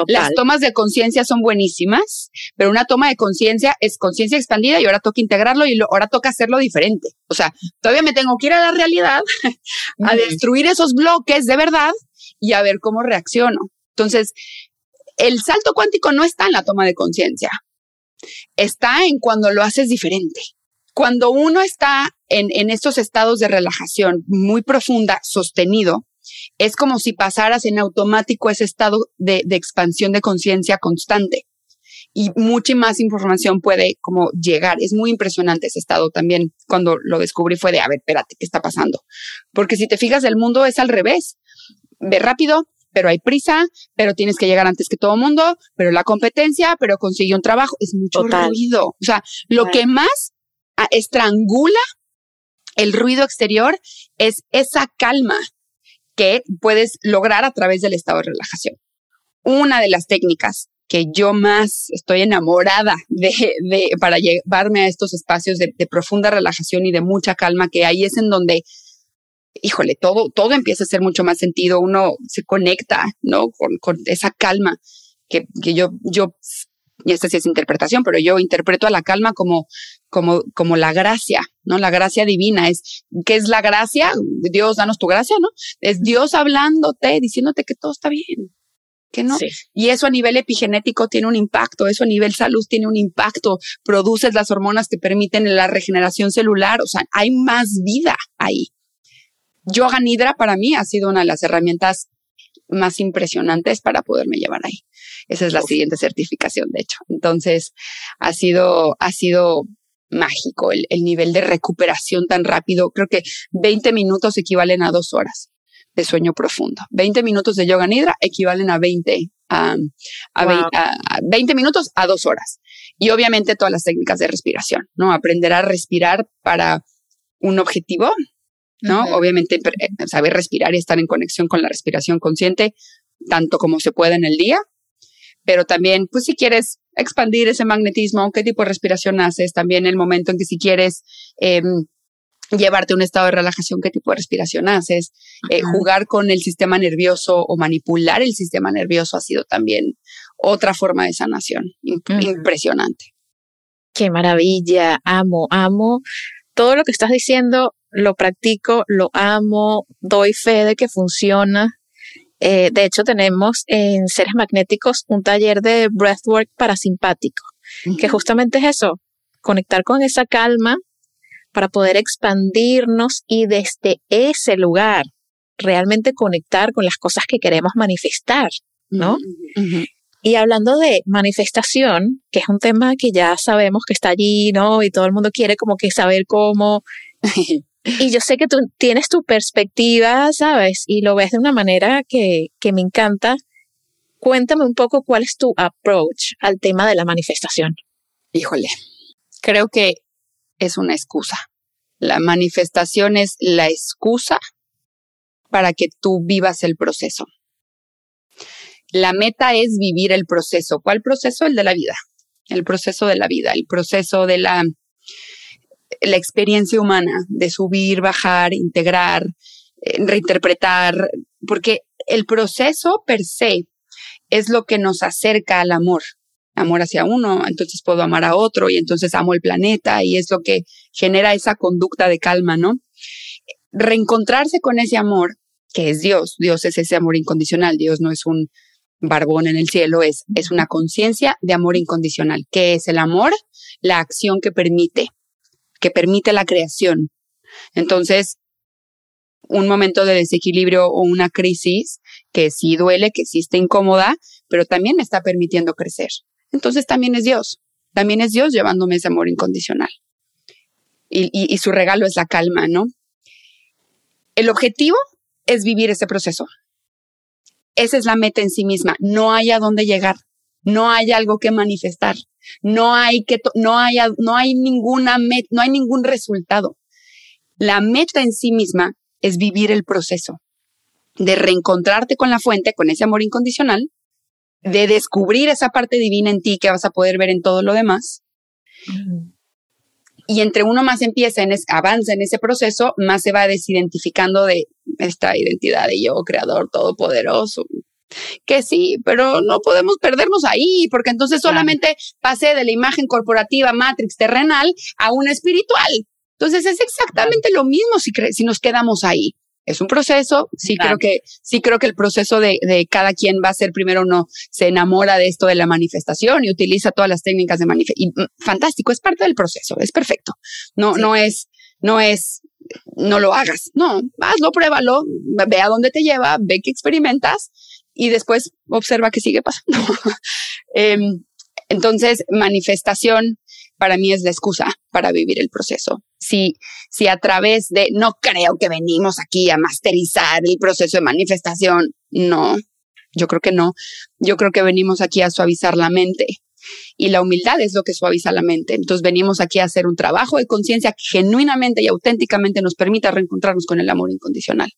Las tomas de conciencia son buenísimas, pero una toma de conciencia es conciencia expandida y ahora toca integrarlo y ahora toca hacerlo diferente. O sea, todavía me tengo que ir a la realidad, [laughs] a destruir esos bloques de verdad y a ver cómo reacciono. Entonces, el salto cuántico no está en la toma de conciencia, está en cuando lo haces diferente. Cuando uno está en, en estos estados de relajación muy profunda, sostenido, es como si pasaras en automático ese estado de, expansión de conciencia constante y mucha más información puede como llegar. Es muy impresionante ese estado también. Cuando lo descubrí fue de, a ver, espérate, ¿qué está pasando? Porque si te fijas, el mundo es al revés. Ve rápido, pero hay prisa, pero tienes que llegar antes que todo el mundo, pero la competencia, pero consigue un trabajo. Es mucho ruido. O sea, lo que más estrangula el ruido exterior es esa calma que puedes lograr a través del estado de relajación. Una de las técnicas que yo más estoy enamorada de, de para llevarme a estos espacios de, profunda relajación y de mucha calma, que ahí es en donde, híjole, todo, todo empieza a hacer mucho más sentido, uno se conecta, ¿no? Con, con esa calma que, que yo, yo y esta sí es interpretación, pero yo interpreto a la calma como, como, como la gracia, ¿no? La gracia divina es, ¿qué es la gracia? Dios, danos tu gracia, ¿no? Es Dios hablándote, diciéndote que todo está bien, que no. Y eso a nivel epigenético tiene un impacto, eso a nivel salud tiene un impacto, produces las hormonas que permiten la regeneración celular, o sea, hay más vida ahí. Yoga Nidra para mí ha sido una de las herramientas más impresionantes para poderme llevar ahí. Esa es la siguiente certificación, de hecho. Entonces, ha sido, ha sido mágico el, nivel de recuperación tan rápido. Creo que 20 minutos equivalen a dos horas de sueño profundo. 20 minutos de yoga nidra equivalen a 20, a, 20, minutos a dos horas. Y obviamente todas las técnicas de respiración, ¿no? Aprender a respirar para un objetivo, ¿no? Obviamente eh, saber respirar y estar en conexión con la respiración consciente, tanto como se puede en el día, pero también, pues si quieres expandir ese magnetismo, qué tipo de respiración haces, también el momento en que si quieres em, llevarte a un estado de relajación, qué tipo de respiración haces, eh, jugar con el sistema nervioso o manipular el sistema nervioso ha sido también otra forma de sanación impresionante. Qué maravilla, amo, amo. Todo lo que estás diciendo lo practico, lo amo, doy fe de que funciona. Eh, de hecho, tenemos en Seres Magnéticos un taller de breathwork parasimpático, que justamente es eso, conectar con esa calma para poder expandirnos y desde ese lugar realmente conectar con las cosas que queremos manifestar, ¿no? Y hablando de manifestación, que es un tema que ya sabemos que está allí, ¿no? Y todo el mundo quiere como que saber cómo. [laughs] Y yo sé que tú tienes tu perspectiva, ¿sabes? Y lo ves de una manera que, que me encanta. Cuéntame un poco cuál es tu approach al tema de la manifestación. Híjole, creo que es una excusa. La manifestación es la excusa para que tú vivas el proceso. La meta es vivir el proceso. ¿Cuál proceso? El de la vida. El proceso de la vida, el proceso de la, la experiencia humana, de subir, bajar, integrar, eh, reinterpretar, porque el proceso per se es lo que nos acerca al amor, amor hacia uno, entonces puedo amar a otro y entonces amo el planeta y es lo que genera esa conducta de calma, ¿no? Reencontrarse con ese amor, que es Dios, Dios es ese amor incondicional, Dios no es un barbón en el cielo, es, es una conciencia de amor incondicional, que es el amor, la acción que permite, que permite la creación. Entonces, un momento de desequilibrio o una crisis que sí duele, que sí está incómoda, pero también me está permitiendo crecer. Entonces también es Dios, también es Dios llevándome ese amor incondicional. Y, y su regalo es la calma, ¿no? El objetivo es vivir ese proceso. Esa es la meta en sí misma. No hay a dónde llegar. No hay algo que manifestar. No hay que, no hay, no hay ninguna no hay ningún resultado. La meta en sí misma es vivir el proceso de reencontrarte con la fuente, con ese amor incondicional, de descubrir esa parte divina en ti que vas a poder ver en todo lo demás. Y entre uno más empieza, en avanza en ese proceso, más se va desidentificando de esta identidad de yo, creador todopoderoso. Que sí, pero no podemos perdernos ahí, porque entonces solamente pasé de la imagen corporativa Matrix terrenal a una espiritual. Entonces es exactamente lo mismo si, si nos quedamos ahí. Es un proceso, sí creo que, sí creo que el proceso de, de cada quien va a ser primero uno se enamora de esto de la manifestación y utiliza todas las técnicas de manifestación. Mm, fantástico, es parte del proceso, es perfecto. No, no es, no es, no lo hagas. No, hazlo, pruébalo, ve a dónde te lleva, ve que experimentas y después observa qué sigue pasando. [laughs] Em, entonces, manifestación para mí es la excusa para vivir el proceso. Si, si a través de, no creo que venimos aquí a masterizar el proceso de manifestación, no, yo creo que no. Yo creo que venimos aquí a suavizar la mente. Y la humildad es lo que suaviza la mente. Entonces venimos aquí a hacer un trabajo de conciencia que genuinamente y auténticamente nos permita reencontrarnos con el amor incondicional.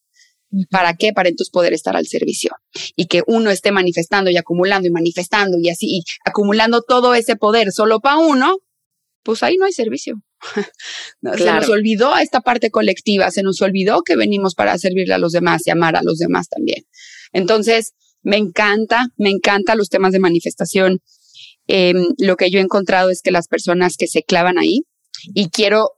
¿Para qué? Para entonces poder estar al servicio y que uno esté manifestando y acumulando y manifestando y así, y acumulando todo ese poder solo para uno, pues ahí no hay servicio. [laughs] Se nos olvidó esta parte colectiva, se nos olvidó que venimos para servirle a los demás y amar a los demás también. Entonces, me encanta, me encanta los temas de manifestación. Em, lo que yo he encontrado es que las personas que se clavan ahí y quiero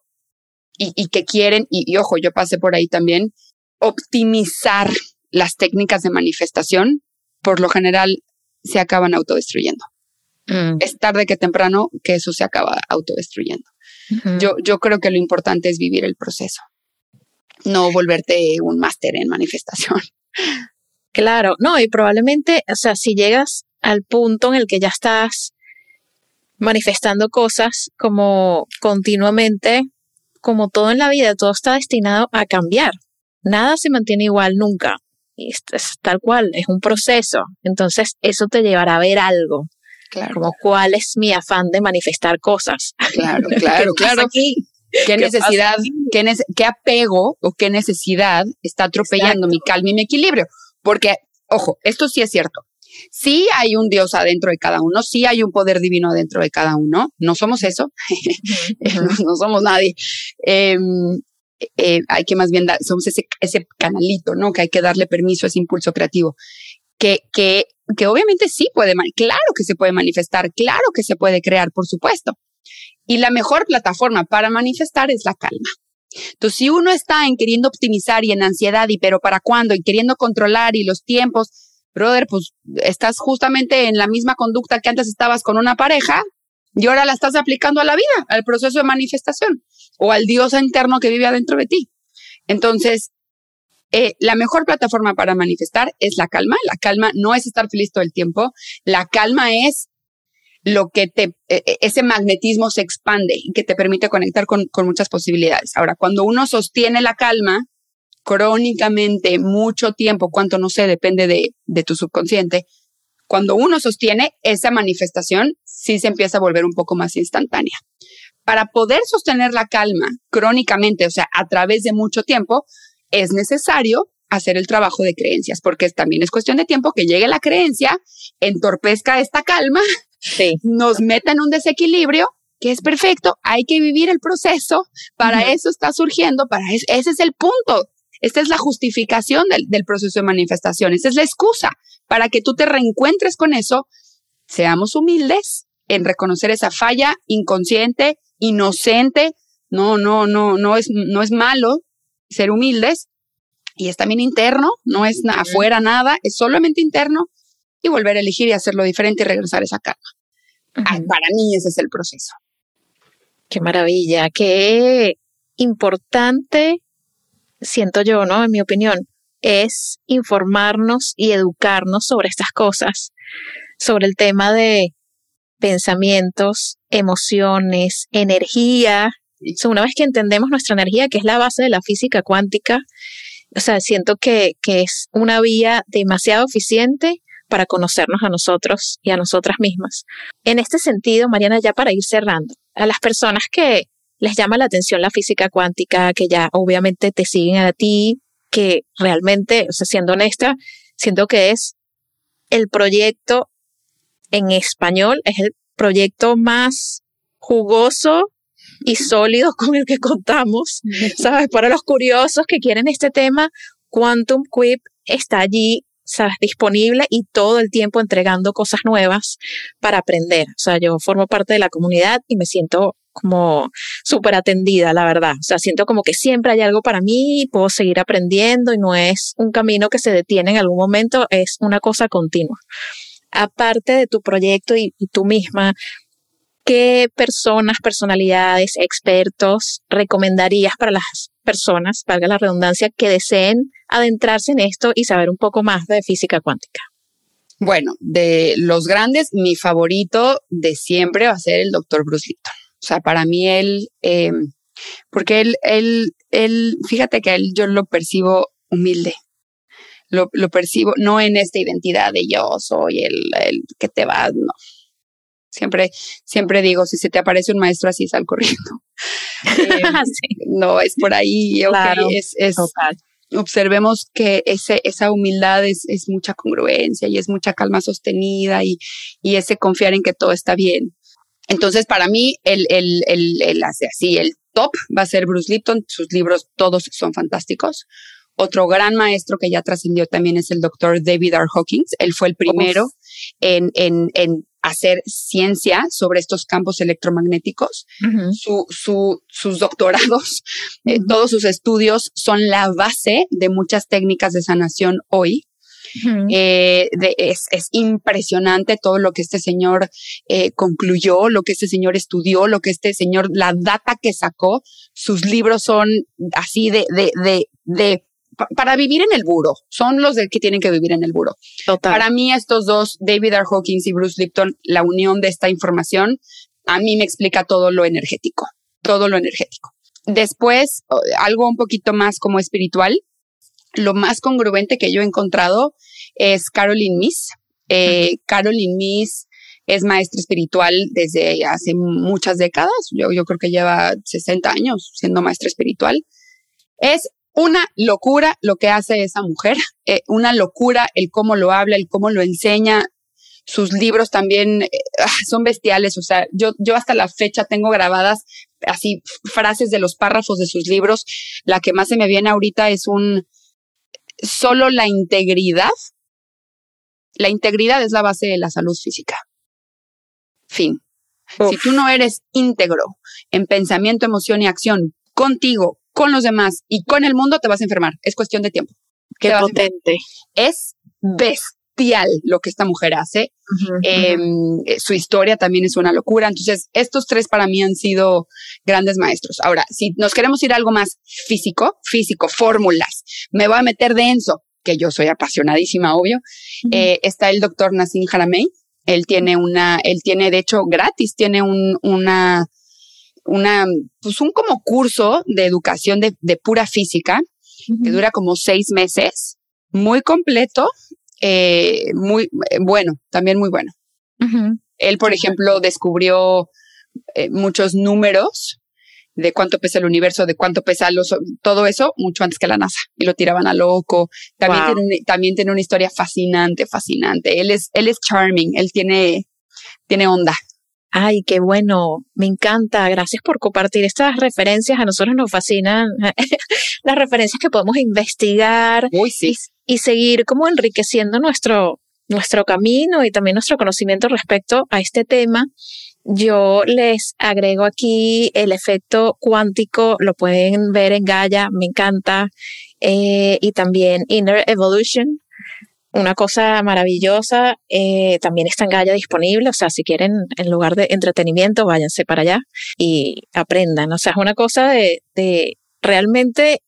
y, que quieren, y, ojo, yo pasé por ahí también, optimizar las técnicas de manifestación, por lo general se acaban autodestruyendo. Mm. Es tarde que temprano que eso se acaba autodestruyendo. yo, yo creo que lo importante es vivir el proceso, no volverte un máster en manifestación. [laughs] Claro, no, y probablemente, o sea, si llegas al punto en el que ya estás manifestando cosas como continuamente, como todo en la vida, todo está destinado a cambiar. Nada se mantiene igual nunca. Es, es tal cual, es un proceso. Entonces, eso te llevará a ver algo. Claro. Como cuál es mi afán de manifestar cosas. Claro, [laughs] claro, claro. ¿Qué, necesidad, qué, apego o qué necesidad está atropellando mi calma y mi equilibrio? Porque, ojo, esto sí es cierto. Sí hay un Dios adentro de cada uno, sí hay un poder divino adentro de cada uno. No somos eso, [laughs] [laughs] no, somos nadie. Em, eh, hay que más bien dar, somos ese, ese canalito, ¿no? Que hay que darle permiso a ese impulso creativo. Que, que que obviamente sí puede, claro que se puede manifestar, claro que se puede crear, por supuesto. Y la mejor plataforma para manifestar es la calma. Entonces, si uno está en queriendo optimizar y en ansiedad y pero para cuándo y queriendo controlar y los tiempos, brother, pues estás justamente en la misma conducta que antes estabas con una pareja y ahora la estás aplicando a la vida, al proceso de manifestación o al Dios interno que vive adentro de ti. Entonces, eh, la mejor plataforma para manifestar es la calma. La calma no es estar feliz todo el tiempo. La calma es lo que te, e, e, ese magnetismo se expande y que te permite conectar con, con muchas posibilidades. Ahora, cuando uno sostiene la calma crónicamente mucho tiempo, cuánto no sé, depende de, de tu subconsciente, cuando uno sostiene esa manifestación, sí se empieza a volver un poco más instantánea. Para poder sostener la calma crónicamente, o sea, a través de mucho tiempo, es necesario hacer el trabajo de creencias, porque también es cuestión de tiempo que llegue la creencia, entorpezca esta calma, nos meta en un desequilibrio que es perfecto, hay que vivir el proceso, para eso está surgiendo, para ese es el punto. Esta es la justificación del, del proceso de manifestación, esta es la excusa para que tú te reencuentres con eso. Seamos humildes en reconocer esa falla inconsciente, inocente. No, no, no, no es, no es malo ser humildes y es también interno, no es afuera nada, es solamente interno y volver a elegir y hacerlo diferente y regresar a esa calma. Para mí ese es el proceso. Qué maravilla, qué importante, siento yo, ¿no? En mi opinión, es informarnos y educarnos sobre estas cosas, sobre el tema de pensamientos, emociones, energía. una vez que entendemos nuestra energía, que es la base de la física cuántica, o sea, siento que, que es una vía demasiado eficiente para conocernos a nosotros y a nosotras mismas. En este sentido, Mariana, ya para ir cerrando, a las personas que les llama la atención la física cuántica, que ya obviamente te siguen a ti, que realmente, o sea, siendo honesta, siento que es el proyecto en español, es el proyecto más jugoso y [laughs] sólido con el que contamos, ¿sabes? Para los curiosos que quieren este tema, Quantum Quip está allí ¿sabes? disponible y todo el tiempo entregando cosas nuevas para aprender. O sea, yo formo parte de la comunidad y me siento como súper atendida, la verdad. O sea, siento como que siempre hay algo para mí y puedo seguir aprendiendo y no es un camino que se detiene en algún momento, es una cosa continua. Aparte de tu proyecto y, tú misma, ¿qué personas, personalidades, expertos recomendarías para las personas, valga la redundancia, que deseen adentrarse en esto y saber un poco más de física cuántica? Bueno, de los grandes, mi favorito de siempre va a ser el doctor Bruce Lipton. O sea, para mí él, em, porque él, él, él, fíjate que él yo lo percibo humilde. Lo, lo percibo no en esta identidad de yo soy el, el que te va, no. Siempre, siempre digo, si se te aparece un maestro así, sal corriendo. [laughs] Em, no, es por ahí, es, es observemos que ese, esa humildad es, es, mucha congruencia y es mucha calma sostenida y, y, ese confiar en que todo está bien. Entonces, para mí, el, el, el, el, así, el top va a ser Bruce Lipton. Sus libros todos son fantásticos. Otro gran maestro que ya trascendió también es el doctor David R. Hawkins. Él fue el primero en, en, en hacer ciencia sobre estos campos electromagnéticos. su, su, sus doctorados, [laughs] eh, todos sus estudios son la base de muchas técnicas de sanación hoy. Eh, es, es, impresionante todo lo que este señor eh, concluyó, lo que este señor estudió, lo que este señor, la data que sacó. Sus libros son así de, de, de, de para vivir en el buro. Son los que tienen que vivir en el buro. Para mí, estos dos, David R. Hawkins y Bruce Lipton, la unión de esta información, a mí me explica todo lo energético, todo lo energético. Después, algo un poquito más como espiritual, lo más congruente que yo he encontrado es Caroline Miss. Eh, Caroline Miss es maestra espiritual desde hace muchas décadas. Yo, yo creo que lleva 60 años siendo maestra espiritual. Es una locura lo que hace esa mujer, eh, una locura el cómo lo habla, el cómo lo enseña. Sus libros también eh, ah, son bestiales, o sea, yo, yo hasta la fecha tengo grabadas así frases de los párrafos de sus libros. La que más se me viene ahorita es un, solo la integridad, la integridad es la base de la salud física. Fin. Si tú no eres íntegro en pensamiento, emoción y acción contigo, con los demás y con el mundo, te vas a enfermar. Es cuestión de tiempo. Qué potente. Es bestial lo que esta mujer hace. Em, eh, su historia también es una locura. Entonces, estos tres para mí han sido grandes maestros. Ahora, si nos queremos ir a algo más físico, físico, fórmulas, me voy a meter denso, que yo soy apasionadísima, obvio. Eh, está el doctor Nassim Haramey. Él tiene una, él tiene, de hecho, gratis, tiene un, una una, pues un como curso de educación de, de pura física que dura como seis meses, muy completo, eh, muy eh, bueno, también muy bueno. Él, por ejemplo, descubrió eh, muchos números de cuánto pesa el universo, de cuánto pesa los, todo eso, mucho antes que la NASA. Y lo tiraban a loco. También, tiene, también tiene una historia fascinante, fascinante. Él es, él es charming, él tiene, tiene onda. Ay, qué bueno, me encanta. Gracias por compartir estas referencias. A nosotros nos fascinan [laughs] las referencias que podemos investigar y, y, seguir como enriqueciendo nuestro, nuestro camino y también nuestro conocimiento respecto a este tema. Yo les agrego aquí el efecto cuántico, lo pueden ver en Gaia, me encanta, eh, y también Inner Evolution, una cosa maravillosa. Eh, también está en Gaia disponible, o sea, si quieren, en lugar de entretenimiento, váyanse para allá y aprendan. O sea, es una cosa de, de realmente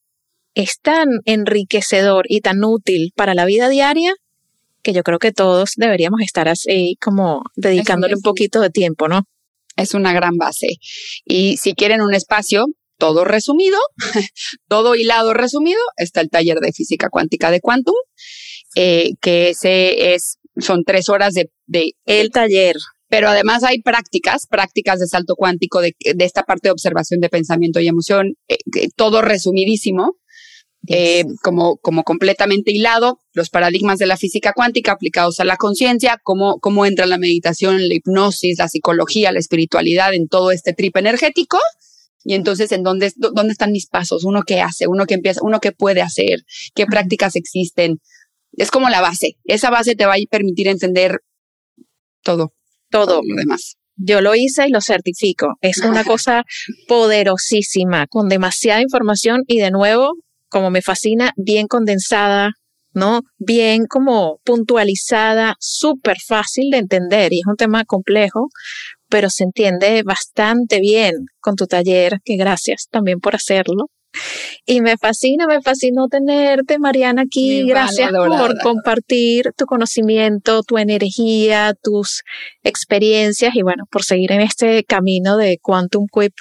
es tan enriquecedor y tan útil para la vida diaria que yo creo que todos deberíamos estar así como dedicándole un poquito de tiempo, ¿no? Es una gran base. Y si quieren un espacio, todo resumido, [laughs] todo hilado resumido, está el taller de física cuántica de Quantum, eh, que ese es, son tres horas de, de el taller. Pero además hay prácticas, prácticas de salto cuántico, de, de esta parte de observación de pensamiento y emoción, eh, todo resumidísimo, eh, como, como completamente hilado, los paradigmas de la física cuántica aplicados a la conciencia, cómo, cómo entra la meditación, la hipnosis, la psicología, la espiritualidad en todo este trip energético. Y entonces, ¿en dónde, dónde están mis pasos? Uno que hace, uno que empieza, uno que puede hacer, qué prácticas existen. Es como la base. Esa base te va a permitir entender todo, todo lo demás. Yo lo hice y lo certifico. Es una cosa poderosísima, con demasiada información y de nuevo como me fascina, bien condensada, ¿no? Bien como puntualizada, súper fácil de entender y es un tema complejo, pero se entiende bastante bien con tu taller, que gracias también por hacerlo. Y me fascina, me fascinó tenerte, Mariana, aquí. gracias por compartir tu conocimiento, tu energía, tus experiencias y bueno, por seguir en este camino de Quantum Quip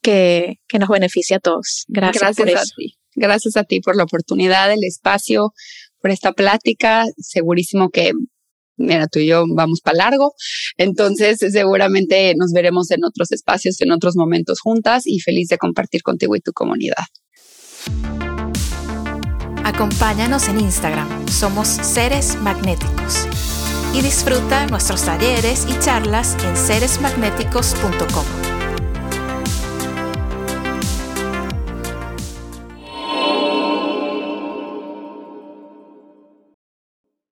que, que nos beneficia a todos. Gracias, gracias por eso. Gracias a ti por la oportunidad, el espacio, por esta plática. Segurísimo que, mira, tú y yo vamos para largo. Entonces, seguramente nos veremos en otros espacios, en otros momentos juntas y feliz de compartir contigo y tu comunidad. Acompáñanos en Instagram, somos seres magnéticos. Y disfruta nuestros talleres y charlas en seresmagnéticos.com.